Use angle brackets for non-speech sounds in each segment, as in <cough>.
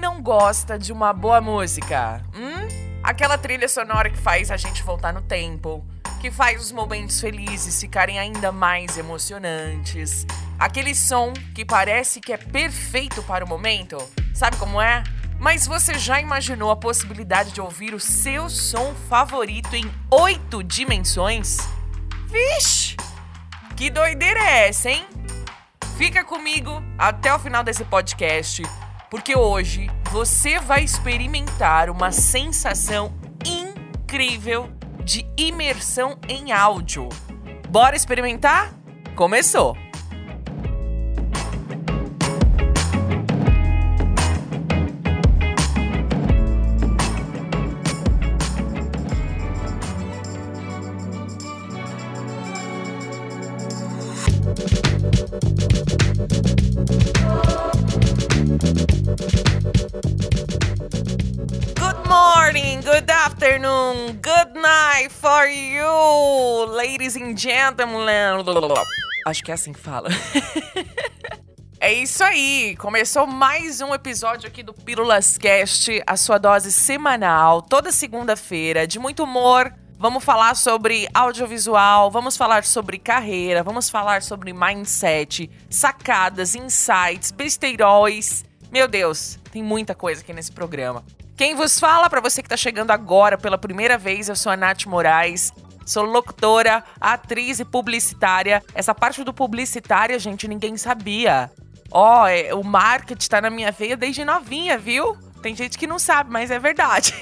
não gosta de uma boa música? Hum? Aquela trilha sonora que faz a gente voltar no tempo, que faz os momentos felizes ficarem ainda mais emocionantes. Aquele som que parece que é perfeito para o momento. Sabe como é? Mas você já imaginou a possibilidade de ouvir o seu som favorito em oito dimensões? Vixe! Que doideira é essa, hein? Fica comigo até o final desse podcast, porque hoje você vai experimentar uma sensação incrível de imersão em áudio. Bora experimentar? Começou! For you, ladies and gentlemen. Acho que é assim que fala. <laughs> É isso aí, começou mais um episódio aqui do Pílulas Cast, a sua dose semanal, toda segunda-feira, de muito humor. Vamos falar sobre audiovisual, vamos falar sobre carreira, vamos falar sobre mindset, sacadas, insights, besteiróis. Meu Deus, tem muita coisa aqui nesse programa. Quem vos fala, para você que tá chegando agora pela primeira vez, eu sou a Nath Moraes. Sou locutora, atriz e publicitária. Essa parte do publicitária, gente, ninguém sabia. Ó, oh, o marketing tá na minha veia desde novinha, viu? Tem gente que não sabe, mas é verdade.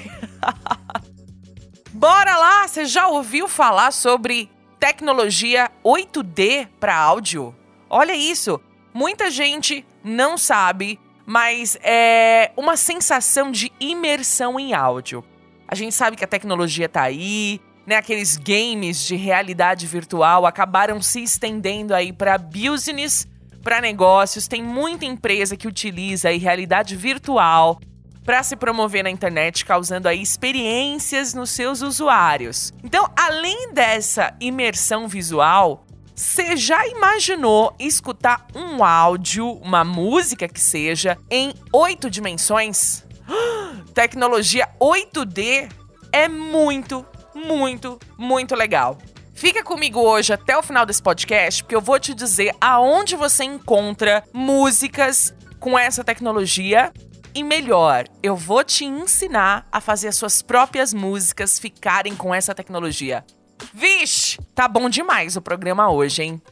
<laughs> Bora lá! Você já ouviu falar sobre tecnologia 8D para áudio? Olha isso! Muita gente não sabe, mas é uma sensação de imersão em áudio. A gente sabe que a tecnologia tá aí, né? Aqueles games de realidade virtual acabaram se estendendo aí para business para negócios, tem muita empresa que utiliza aí realidade virtual para se promover na internet, causando aí experiências nos seus usuários. Então, além dessa imersão visual, você já imaginou escutar um áudio, uma música que seja, em oito dimensões? <gasps> Tecnologia 8D é muito, muito, muito legal. Fica comigo hoje até o final desse podcast, porque eu vou te dizer aonde você encontra músicas com essa tecnologia. E melhor, eu vou te ensinar a fazer as suas próprias músicas ficarem com essa tecnologia. Vixe, tá bom demais o programa hoje, hein?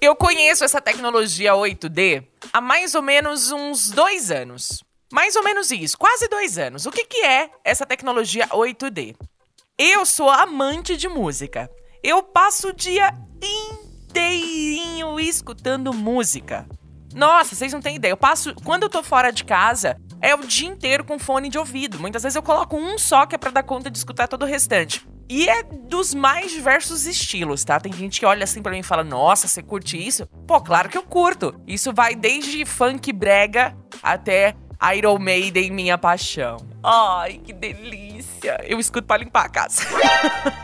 Eu conheço essa tecnologia 8D há mais ou menos uns dois anos. Mais ou menos isso, quase dois anos. O que, que é essa tecnologia 8D? Eu sou amante de música. Eu passo o dia inteirinho escutando música. Nossa, vocês não têm ideia. Eu passo. Quando eu tô fora de casa, é o dia inteiro com fone de ouvido. Muitas vezes eu coloco um só que é pra dar conta de escutar todo o restante. E é dos mais diversos estilos, tá? Tem gente que olha assim para mim e fala: Nossa, você curte isso? Pô, claro que eu curto. Isso vai desde funk brega até Iron Maiden, minha paixão. Ai, que delícia! Eu escuto para limpar a casa.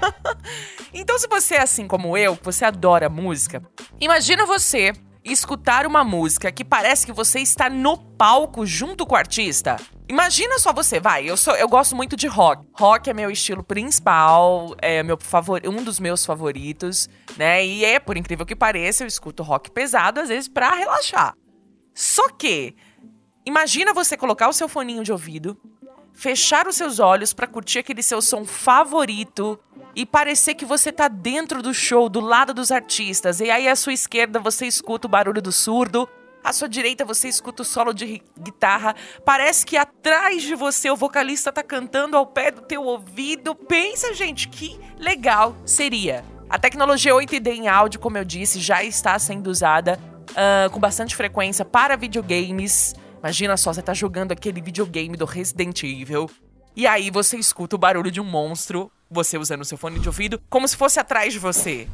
<laughs> então, se você é assim como eu, que você adora música, imagina você escutar uma música que parece que você está no palco junto com o artista. Imagina só você, vai, eu sou, eu gosto muito de rock. Rock é meu estilo principal, é meu favor, um dos meus favoritos, né? E é, por incrível que pareça, eu escuto rock pesado às vezes para relaxar. Só que Imagina você colocar o seu foninho de ouvido, fechar os seus olhos para curtir aquele seu som favorito e parecer que você tá dentro do show, do lado dos artistas. E aí à sua esquerda você escuta o barulho do surdo, à sua direita você escuta o solo de guitarra. Parece que atrás de você o vocalista tá cantando ao pé do teu ouvido. Pensa, gente, que legal seria. A tecnologia 8D em áudio, como eu disse, já está sendo usada uh, com bastante frequência para videogames. Imagina só, você tá jogando aquele videogame do Resident Evil. E aí você escuta o barulho de um monstro, você usando seu fone de ouvido, como se fosse atrás de você.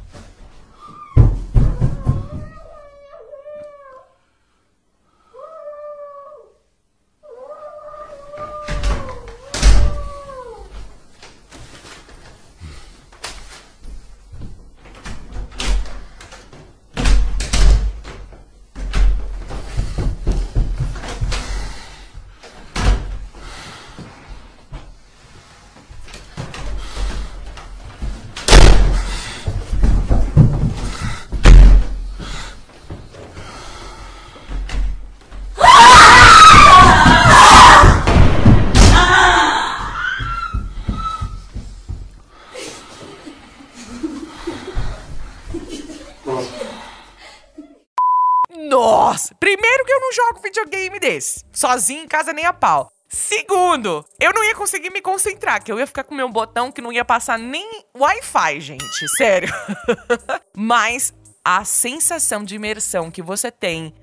Jogo videogame desse. Sozinho em casa nem a pau. Segundo, eu não ia conseguir me concentrar, que eu ia ficar com meu botão que não ia passar nem Wi-Fi, gente. Sério. <laughs> Mas a sensação de imersão que você tem,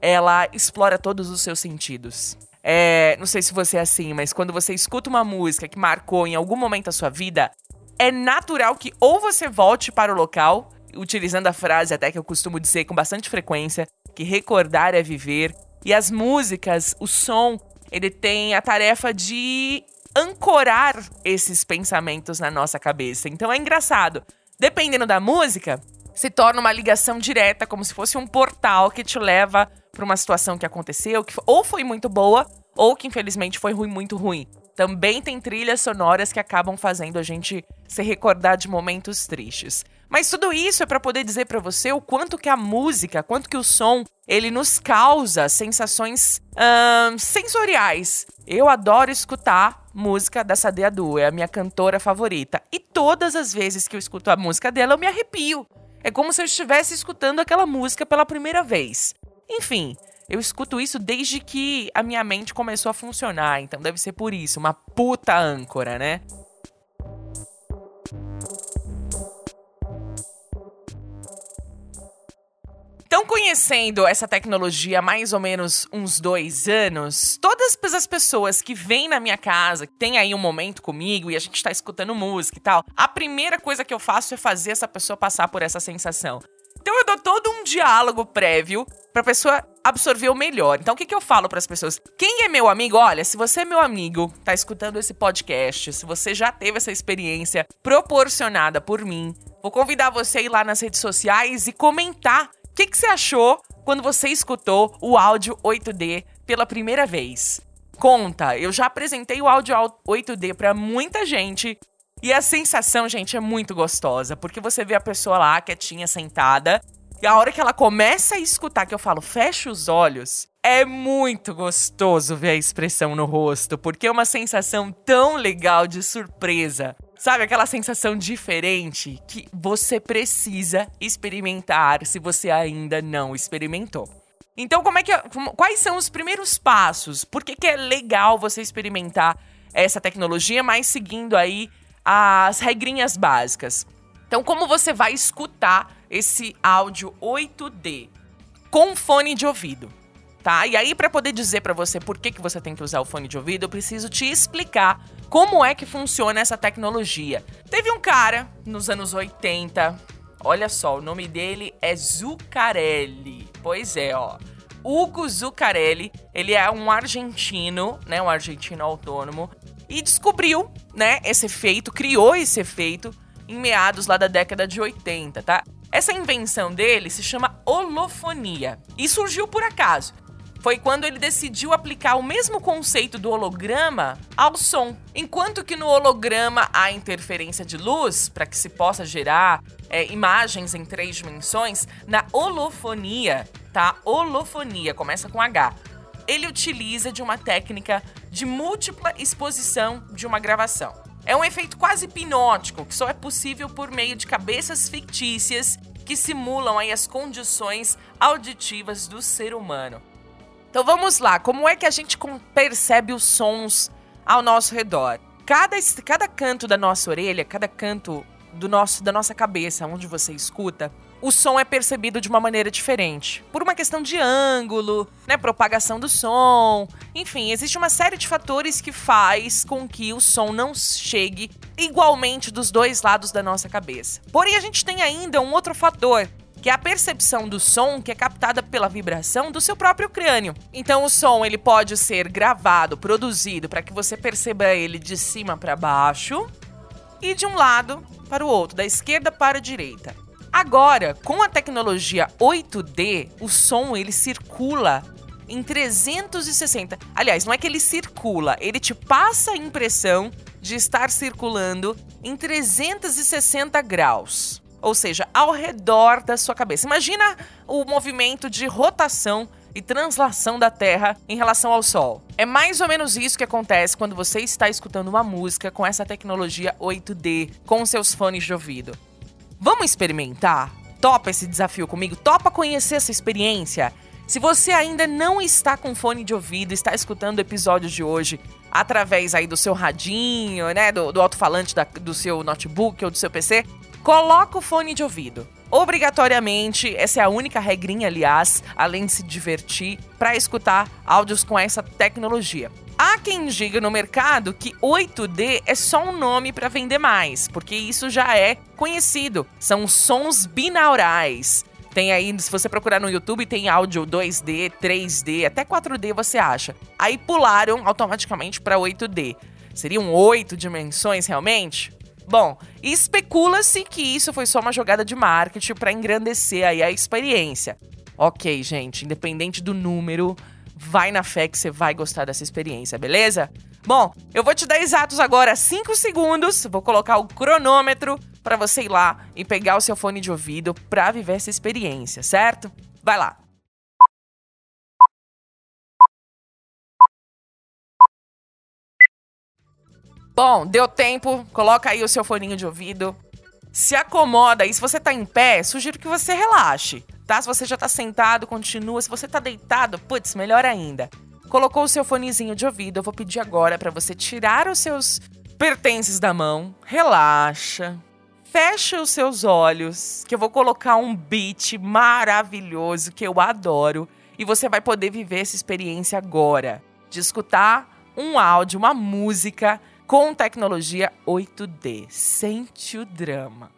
ela explora todos os seus sentidos. É, não sei se você é assim, mas quando você escuta uma música que marcou em algum momento a sua vida, é natural que ou você volte para o local, utilizando a frase até que eu costumo dizer com bastante frequência, que recordar é viver. E as músicas, o som, ele tem a tarefa de ancorar esses pensamentos na nossa cabeça. Então é engraçado. Dependendo da música, se torna uma ligação direta, como se fosse um portal que te leva para uma situação que aconteceu, que ou foi muito boa, ou que infelizmente foi ruim, muito ruim. Também tem trilhas sonoras que acabam fazendo a gente se recordar de momentos tristes. Mas tudo isso é para poder dizer para você o quanto que a música, quanto que o som, ele nos causa sensações hum, sensoriais. Eu adoro escutar música da Sadea Du, é a minha cantora favorita. E todas as vezes que eu escuto a música dela, eu me arrepio. É como se eu estivesse escutando aquela música pela primeira vez. Enfim, eu escuto isso desde que a minha mente começou a funcionar, então deve ser por isso, uma puta âncora, né? Então, conhecendo essa tecnologia há mais ou menos uns dois anos, todas as pessoas que vêm na minha casa, que tem aí um momento comigo e a gente tá escutando música e tal, a primeira coisa que eu faço é fazer essa pessoa passar por essa sensação. Então, eu dou todo um diálogo prévio pra pessoa absorver o melhor. Então, o que, que eu falo para as pessoas? Quem é meu amigo, olha, se você é meu amigo, tá escutando esse podcast, se você já teve essa experiência proporcionada por mim, vou convidar você a ir lá nas redes sociais e comentar o que, que você achou quando você escutou o áudio 8D pela primeira vez? Conta, eu já apresentei o áudio 8D para muita gente e a sensação, gente, é muito gostosa, porque você vê a pessoa lá quietinha sentada e a hora que ela começa a escutar, que eu falo, fecha os olhos, é muito gostoso ver a expressão no rosto, porque é uma sensação tão legal de surpresa. Sabe aquela sensação diferente que você precisa experimentar se você ainda não experimentou. Então, como é que quais são os primeiros passos? Por que, que é legal você experimentar essa tecnologia, mas seguindo aí as regrinhas básicas? Então, como você vai escutar esse áudio 8D com fone de ouvido? Tá? E aí, para poder dizer para você por que, que você tem que usar o fone de ouvido, eu preciso te explicar como é que funciona essa tecnologia. Teve um cara nos anos 80, olha só, o nome dele é Zuccarelli. Pois é, ó. Hugo Zuccarelli, ele é um argentino, né, um argentino autônomo, e descobriu, né, esse efeito, criou esse efeito em meados lá da década de 80, tá? Essa invenção dele se chama holofonia e surgiu por acaso. Foi quando ele decidiu aplicar o mesmo conceito do holograma ao som. Enquanto que no holograma há interferência de luz para que se possa gerar é, imagens em três dimensões, na holofonia, tá? Holofonia, começa com H. Ele utiliza de uma técnica de múltipla exposição de uma gravação. É um efeito quase hipnótico que só é possível por meio de cabeças fictícias que simulam aí as condições auditivas do ser humano. Então vamos lá, como é que a gente percebe os sons ao nosso redor? Cada, cada canto da nossa orelha, cada canto do nosso, da nossa cabeça, onde você escuta, o som é percebido de uma maneira diferente. Por uma questão de ângulo, né, propagação do som, enfim, existe uma série de fatores que faz com que o som não chegue igualmente dos dois lados da nossa cabeça. Porém, a gente tem ainda um outro fator, que é a percepção do som que é captada pela vibração do seu próprio crânio. Então o som ele pode ser gravado, produzido para que você perceba ele de cima para baixo e de um lado para o outro, da esquerda para a direita. Agora, com a tecnologia 8D, o som ele circula em 360. Aliás, não é que ele circula, ele te passa a impressão de estar circulando em 360 graus. Ou seja, ao redor da sua cabeça. Imagina o movimento de rotação e translação da Terra em relação ao Sol. É mais ou menos isso que acontece quando você está escutando uma música com essa tecnologia 8D, com seus fones de ouvido. Vamos experimentar? Topa esse desafio comigo? Topa conhecer essa experiência? Se você ainda não está com fone de ouvido, está escutando o episódio de hoje através aí do seu radinho, né, do, do alto-falante do seu notebook ou do seu PC, coloca o fone de ouvido. Obrigatoriamente, essa é a única regrinha, aliás, além de se divertir, para escutar áudios com essa tecnologia. Há quem diga no mercado que 8D é só um nome para vender mais, porque isso já é conhecido. São sons binaurais. Tem aí, se você procurar no YouTube, tem áudio 2D, 3D, até 4D você acha. Aí pularam automaticamente para 8D. Seriam oito dimensões realmente? Bom, especula-se que isso foi só uma jogada de marketing para engrandecer aí a experiência. Ok, gente, independente do número, vai na fé que você vai gostar dessa experiência, beleza? Bom, eu vou te dar exatos agora 5 segundos, vou colocar o cronômetro para você ir lá e pegar o seu fone de ouvido para viver essa experiência, certo? Vai lá. Bom, deu tempo, coloca aí o seu foninho de ouvido. Se acomoda e se você tá em pé, sugiro que você relaxe, tá? Se você já tá sentado, continua. Se você tá deitado, putz, melhor ainda. Colocou o seu fonezinho de ouvido, eu vou pedir agora para você tirar os seus pertences da mão, relaxa, feche os seus olhos, que eu vou colocar um beat maravilhoso que eu adoro e você vai poder viver essa experiência agora de escutar um áudio, uma música com tecnologia 8D. Sente o drama.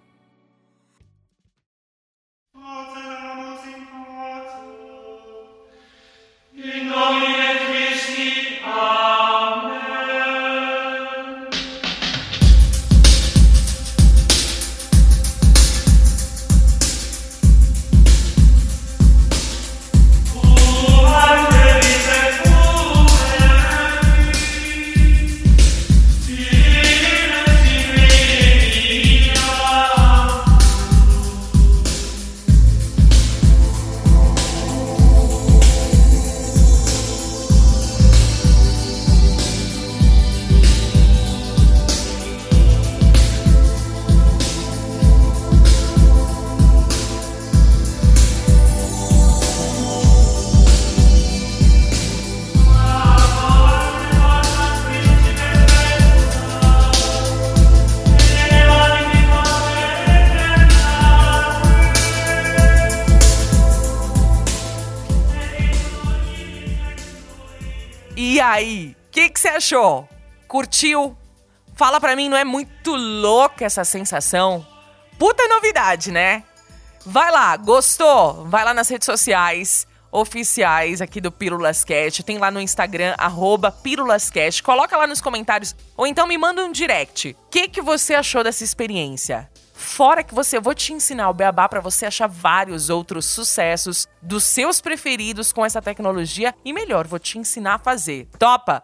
Achou? Curtiu? Fala pra mim, não é muito louca essa sensação? Puta novidade, né? Vai lá, gostou? Vai lá nas redes sociais oficiais aqui do Pílulas Cast. Tem lá no Instagram, arroba. Coloca lá nos comentários ou então me manda um direct. O que, que você achou dessa experiência? Fora que você, eu vou te ensinar o beabá para você achar vários outros sucessos dos seus preferidos com essa tecnologia e melhor, vou te ensinar a fazer. Topa?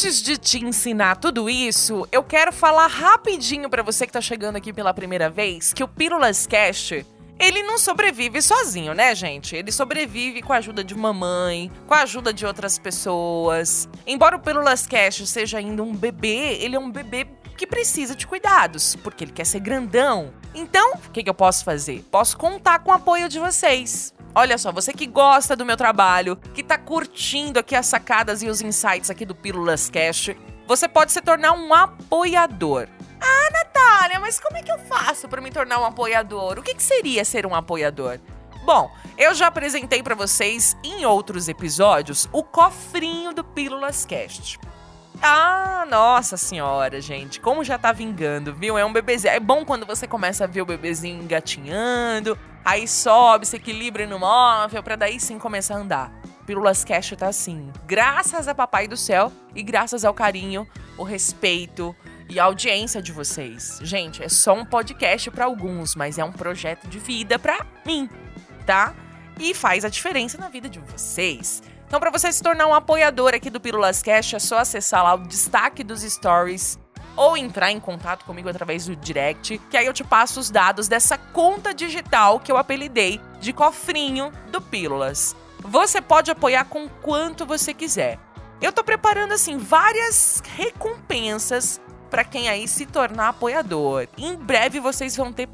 Antes de te ensinar tudo isso, eu quero falar rapidinho para você que tá chegando aqui pela primeira vez que o Pílulas Cast ele não sobrevive sozinho, né, gente? Ele sobrevive com a ajuda de mamãe, com a ajuda de outras pessoas. Embora o Pílulas Cash seja ainda um bebê, ele é um bebê que precisa de cuidados, porque ele quer ser grandão. Então, o que, que eu posso fazer? Posso contar com o apoio de vocês. Olha só, você que gosta do meu trabalho, que tá curtindo aqui as sacadas e os insights aqui do Pílulas Cash, você pode se tornar um apoiador. Ah, Natália, mas como é que eu faço para me tornar um apoiador? O que, que seria ser um apoiador? Bom, eu já apresentei para vocês em outros episódios o cofrinho do Pílulas Cast. Ah, nossa senhora, gente, como já tá vingando, viu? É um bebezinho. É bom quando você começa a ver o bebezinho engatinhando, aí sobe, se equilibra no móvel, pra daí sim começar a andar. Pílulas Cast tá assim, graças a Papai do Céu e graças ao carinho, o respeito, e a audiência de vocês. Gente, é só um podcast para alguns, mas é um projeto de vida para mim, tá? E faz a diferença na vida de vocês. Então, para você se tornar um apoiador aqui do Pílulas Cash, é só acessar lá o destaque dos stories ou entrar em contato comigo através do direct, que aí eu te passo os dados dessa conta digital que eu apelidei de cofrinho do Pílulas. Você pode apoiar com quanto você quiser. Eu tô preparando assim várias recompensas para quem aí se tornar apoiador. Em breve vocês vão ter,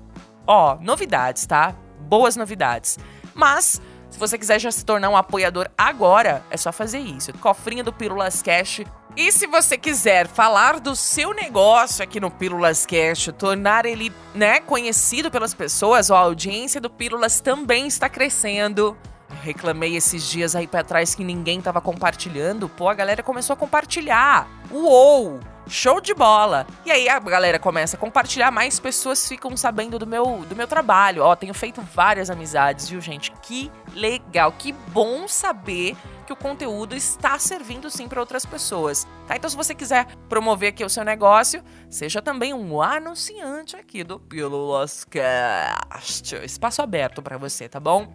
ó, novidades, tá? Boas novidades. Mas se você quiser já se tornar um apoiador agora, é só fazer isso. Cofrinho do Pílulas Cash. E se você quiser falar do seu negócio aqui no Pílulas Cash, tornar ele, né, conhecido pelas pessoas, a audiência do Pílulas também está crescendo. Reclamei esses dias aí pra trás que ninguém tava compartilhando. Pô, a galera começou a compartilhar. Uou! Show de bola! E aí a galera começa a compartilhar, mais pessoas ficam sabendo do meu, do meu trabalho. Ó, tenho feito várias amizades, viu, gente? Que legal, que bom saber que o conteúdo está servindo sim para outras pessoas, tá? Então se você quiser promover aqui o seu negócio, seja também um anunciante aqui do Pílulas Cast. Espaço aberto para você, tá bom?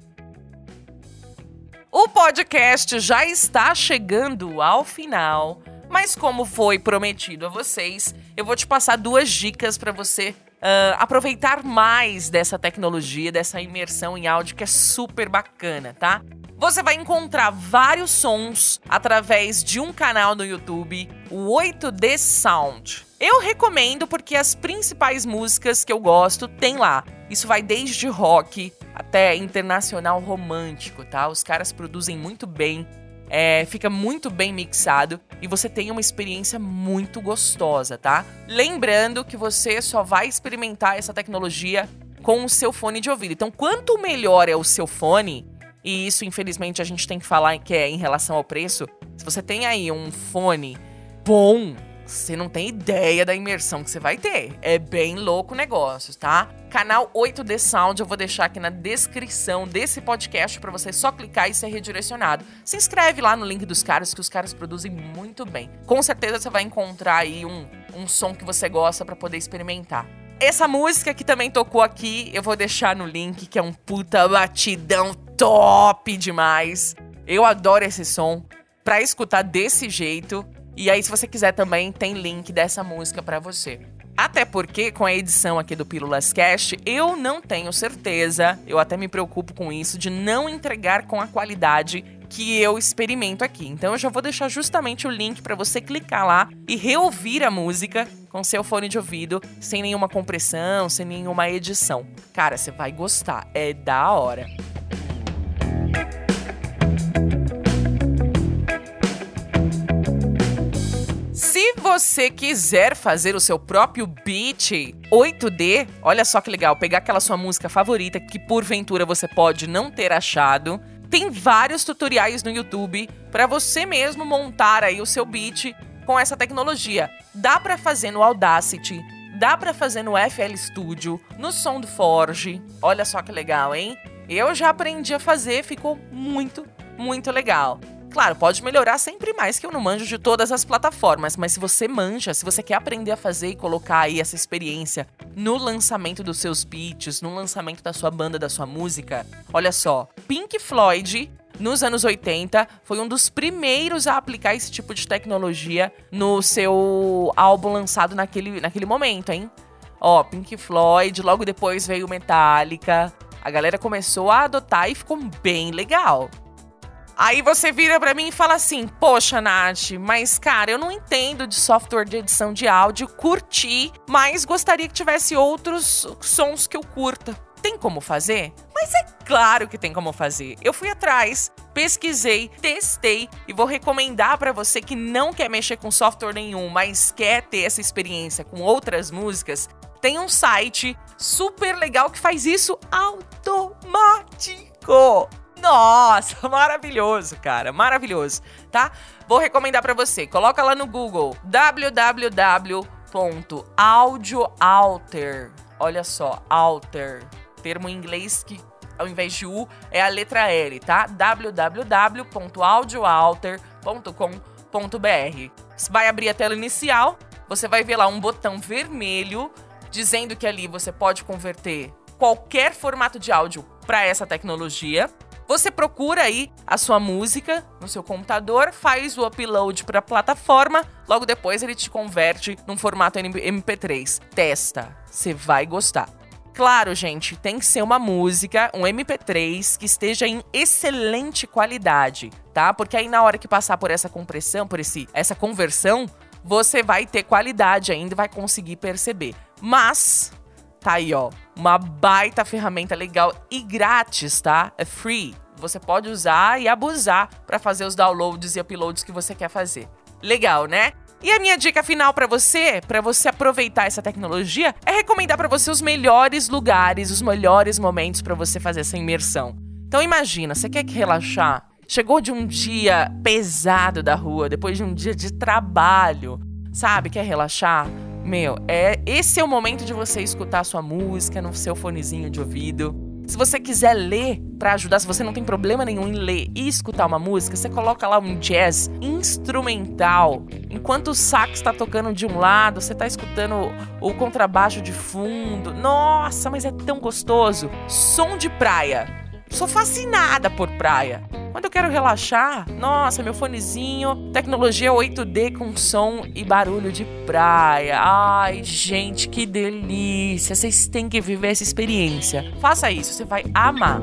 O podcast já está chegando ao final. Mas como foi prometido a vocês, eu vou te passar duas dicas para você uh, aproveitar mais dessa tecnologia, dessa imersão em áudio que é super bacana, tá? Você vai encontrar vários sons através de um canal no YouTube, o 8D Sound. Eu recomendo porque as principais músicas que eu gosto tem lá. Isso vai desde rock até internacional romântico, tá? Os caras produzem muito bem é, fica muito bem mixado e você tem uma experiência muito gostosa, tá? Lembrando que você só vai experimentar essa tecnologia com o seu fone de ouvido. Então, quanto melhor é o seu fone, e isso infelizmente a gente tem que falar que é em relação ao preço, se você tem aí um fone bom, você não tem ideia da imersão que você vai ter. É bem louco o negócio, tá? Canal 8D Sound eu vou deixar aqui na descrição desse podcast para você só clicar e ser redirecionado. Se inscreve lá no link dos caras que os caras produzem muito bem. Com certeza você vai encontrar aí um, um som que você gosta para poder experimentar. Essa música que também tocou aqui, eu vou deixar no link, que é um puta batidão top demais. Eu adoro esse som. Pra escutar desse jeito, e aí, se você quiser também, tem link dessa música para você. Até porque, com a edição aqui do Pílulas Cast, eu não tenho certeza, eu até me preocupo com isso, de não entregar com a qualidade que eu experimento aqui. Então eu já vou deixar justamente o link para você clicar lá e reouvir a música com seu fone de ouvido, sem nenhuma compressão, sem nenhuma edição. Cara, você vai gostar, é da hora. Você quiser fazer o seu próprio beat 8D, olha só que legal, pegar aquela sua música favorita que porventura você pode não ter achado, tem vários tutoriais no YouTube para você mesmo montar aí o seu beat com essa tecnologia. Dá para fazer no Audacity, dá para fazer no FL Studio, no Soundforge. Olha só que legal, hein? Eu já aprendi a fazer, ficou muito, muito legal. Claro, pode melhorar sempre mais que eu não manjo de todas as plataformas, mas se você manja, se você quer aprender a fazer e colocar aí essa experiência no lançamento dos seus beats, no lançamento da sua banda, da sua música, olha só, Pink Floyd nos anos 80, foi um dos primeiros a aplicar esse tipo de tecnologia no seu álbum lançado naquele, naquele momento, hein? Ó, Pink Floyd, logo depois veio Metallica. A galera começou a adotar e ficou bem legal. Aí você vira para mim e fala assim: Poxa, Nath, mas cara, eu não entendo de software de edição de áudio, curti, mas gostaria que tivesse outros sons que eu curta. Tem como fazer? Mas é claro que tem como fazer. Eu fui atrás, pesquisei, testei e vou recomendar para você que não quer mexer com software nenhum, mas quer ter essa experiência com outras músicas. Tem um site super legal que faz isso automático. Nossa, <laughs> maravilhoso, cara, maravilhoso, tá? Vou recomendar para você. Coloca lá no Google www.audioalter. Olha só, alter, termo em inglês que ao invés de U é a letra L, tá? www.audioalter.com.br. Vai abrir a tela inicial, você vai ver lá um botão vermelho dizendo que ali você pode converter qualquer formato de áudio para essa tecnologia. Você procura aí a sua música no seu computador, faz o upload para a plataforma, logo depois ele te converte num formato MP3. Testa, você vai gostar. Claro, gente, tem que ser uma música, um MP3 que esteja em excelente qualidade, tá? Porque aí na hora que passar por essa compressão, por esse essa conversão, você vai ter qualidade ainda vai conseguir perceber. Mas tá aí, ó, uma baita ferramenta legal e grátis, tá? É free. Você pode usar e abusar para fazer os downloads e uploads que você quer fazer. Legal, né? E a minha dica final para você, para você aproveitar essa tecnologia, é recomendar para você os melhores lugares, os melhores momentos para você fazer essa imersão. Então imagina, você quer relaxar? Chegou de um dia pesado da rua, depois de um dia de trabalho, sabe? Quer relaxar? Meu, é esse é o momento de você escutar sua música no seu fonezinho de ouvido se você quiser ler para ajudar, se você não tem problema nenhum em ler e escutar uma música, você coloca lá um jazz instrumental. Enquanto o sax está tocando de um lado, você está escutando o contrabaixo de fundo. Nossa, mas é tão gostoso. Som de praia. Sou fascinada por praia. Quando eu quero relaxar, nossa, meu fonezinho, tecnologia 8D com som e barulho de praia. Ai, gente, que delícia! Vocês têm que viver essa experiência. Faça isso, você vai amar.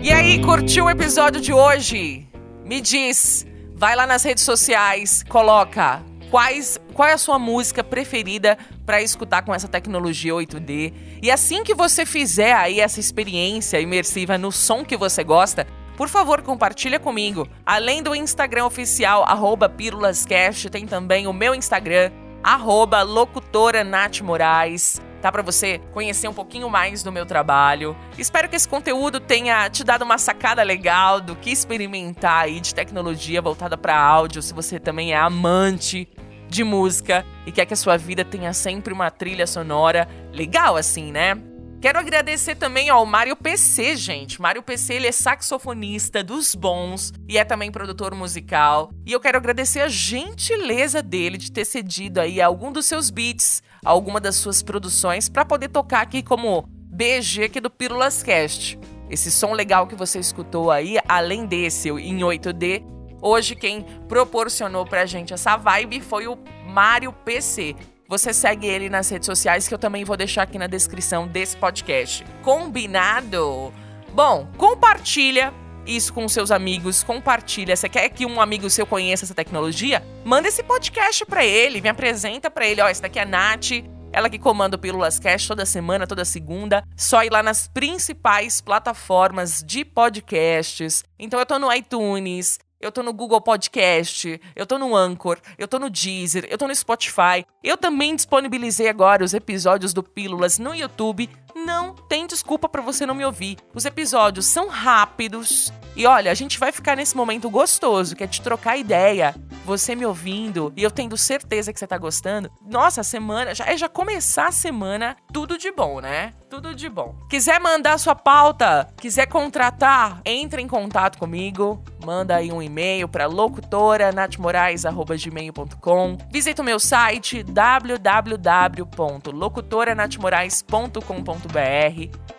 E aí, curtiu o episódio de hoje? Me diz, vai lá nas redes sociais, coloca quais, qual é a sua música preferida para escutar com essa tecnologia 8D. E assim que você fizer aí essa experiência imersiva no som que você gosta, por favor, compartilha comigo. Além do Instagram oficial, arroba PílulasCast, tem também o meu Instagram, arroba locutora Nath Moraes. Tá para você conhecer um pouquinho mais do meu trabalho. Espero que esse conteúdo tenha te dado uma sacada legal do que experimentar aí de tecnologia voltada para áudio, se você também é amante de música e quer que a sua vida tenha sempre uma trilha sonora legal assim, né? Quero agradecer também ao Mário PC, gente. Mário PC, ele é saxofonista dos bons e é também produtor musical. E eu quero agradecer a gentileza dele de ter cedido aí algum dos seus beats, alguma das suas produções para poder tocar aqui como BG aqui do Pílulas Cast. Esse som legal que você escutou aí, além desse em 8D, Hoje quem proporcionou pra gente essa vibe foi o Mário PC. Você segue ele nas redes sociais que eu também vou deixar aqui na descrição desse podcast. Combinado? Bom, compartilha isso com seus amigos, compartilha. Você quer que um amigo seu conheça essa tecnologia? Manda esse podcast para ele, me apresenta para ele. Ó, esse daqui é a Nath, ela que comanda o Pílulas Cash toda semana, toda segunda. Só ir lá nas principais plataformas de podcasts. Então eu tô no iTunes, eu tô no Google Podcast, eu tô no Anchor, eu tô no Deezer, eu tô no Spotify. Eu também disponibilizei agora os episódios do Pílulas no YouTube. Não tem desculpa para você não me ouvir. Os episódios são rápidos. E olha, a gente vai ficar nesse momento gostoso, que é de trocar ideia. Você me ouvindo e eu tendo certeza que você tá gostando. Nossa, semana, já é já começar a semana, tudo de bom, né? Tudo de bom. Quiser mandar sua pauta, quiser contratar, entre em contato comigo manda aí um e-mail para locutoranatmorais@gmail.com. Visita o meu site www.locutoranatmorais.com.br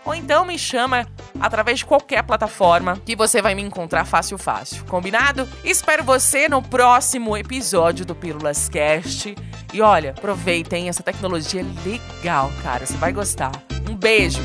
ou então me chama através de qualquer plataforma que você vai me encontrar fácil fácil. Combinado? Espero você no próximo episódio do Pílulas Cast. E olha, aproveitem essa tecnologia legal, cara, você vai gostar. Um beijo.